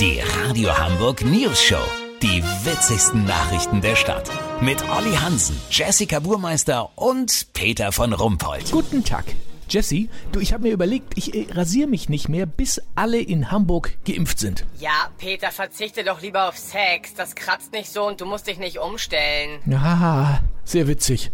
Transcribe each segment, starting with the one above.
Die Radio Hamburg News Show. Die witzigsten Nachrichten der Stadt. Mit Olli Hansen, Jessica Burmeister und Peter von Rumpold. Guten Tag. Jesse, du, ich habe mir überlegt, ich äh, rasiere mich nicht mehr, bis alle in Hamburg geimpft sind. Ja, Peter, verzichte doch lieber auf Sex. Das kratzt nicht so und du musst dich nicht umstellen. Ja, sehr witzig.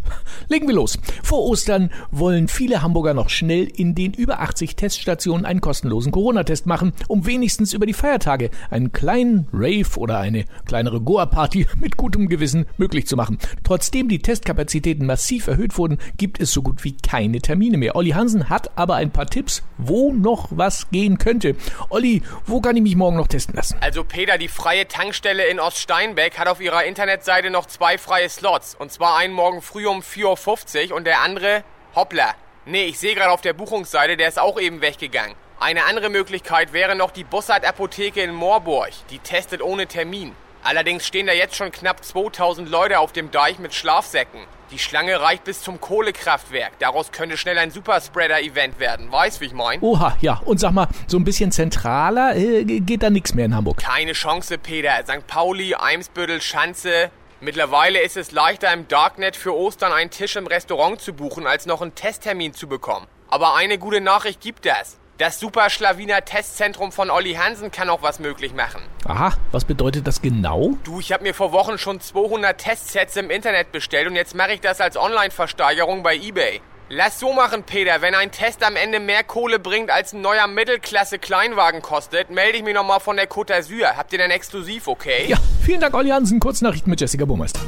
Legen wir los. Vor Ostern wollen viele Hamburger noch schnell in den über 80 Teststationen einen kostenlosen Corona-Test machen, um wenigstens über die Feiertage einen kleinen Rave oder eine kleinere Goa-Party mit gutem Gewissen möglich zu machen. Trotzdem die Testkapazitäten massiv erhöht wurden, gibt es so gut wie keine Termine mehr. Olli Hansen hat aber ein paar Tipps, wo noch was gehen könnte. Olli, wo kann ich mich morgen noch testen lassen? Also Peter, die freie Tankstelle in Oststeinbeck hat auf ihrer Internetseite noch zwei freie Slots. Und zwar einen morgen früh um 4.50 Uhr und der andere, hoppla. Nee, ich sehe gerade auf der Buchungsseite, der ist auch eben weggegangen. Eine andere Möglichkeit wäre noch die Bussard Apotheke in Moorburg. Die testet ohne Termin. Allerdings stehen da jetzt schon knapp 2000 Leute auf dem Deich mit Schlafsäcken. Die Schlange reicht bis zum Kohlekraftwerk. Daraus könnte schnell ein Superspreader-Event werden. Weißt, wie ich mein? Oha, ja. Und sag mal, so ein bisschen zentraler äh, geht da nichts mehr in Hamburg. Keine Chance, Peter. St. Pauli, Eimsbüttel, Schanze. Mittlerweile ist es leichter im Darknet für Ostern einen Tisch im Restaurant zu buchen, als noch einen Testtermin zu bekommen. Aber eine gute Nachricht gibt es. Das Superschlawiner Testzentrum von Olli Hansen kann auch was möglich machen. Aha, was bedeutet das genau? Du, ich habe mir vor Wochen schon 200 Testsets im Internet bestellt und jetzt mache ich das als Online-Versteigerung bei eBay. Lass so machen, Peter. Wenn ein Test am Ende mehr Kohle bringt, als ein neuer Mittelklasse-Kleinwagen kostet, melde ich mich nochmal von der Côte d'Azur. Habt ihr denn exklusiv, okay? Ja, vielen Dank, Olli Hansen. Kurznachrichten mit Jessica Burmeister.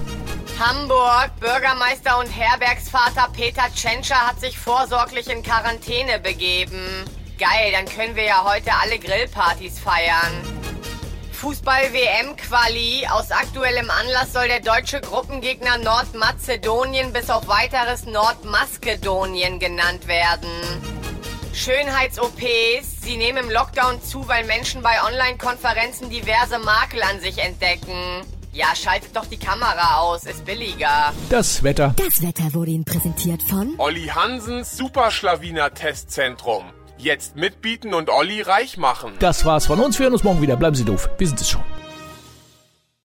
Hamburg, Bürgermeister und Herbergsvater Peter Tschentscher hat sich vorsorglich in Quarantäne begeben. Geil, dann können wir ja heute alle Grillpartys feiern. Fußball-WM-Quali. Aus aktuellem Anlass soll der deutsche Gruppengegner Nordmazedonien bis auf weiteres Nordmaskedonien genannt werden. Schönheits-OPs. Sie nehmen im Lockdown zu, weil Menschen bei Online-Konferenzen diverse Makel an sich entdecken. Ja, schaltet doch die Kamera aus, ist billiger. Das Wetter. Das Wetter wurde Ihnen präsentiert von Olli Hansens Superschlawiner Testzentrum. Jetzt mitbieten und Olli reich machen. Das war's von uns. Wir hören uns morgen wieder. Bleiben Sie doof. Wir sind es schon.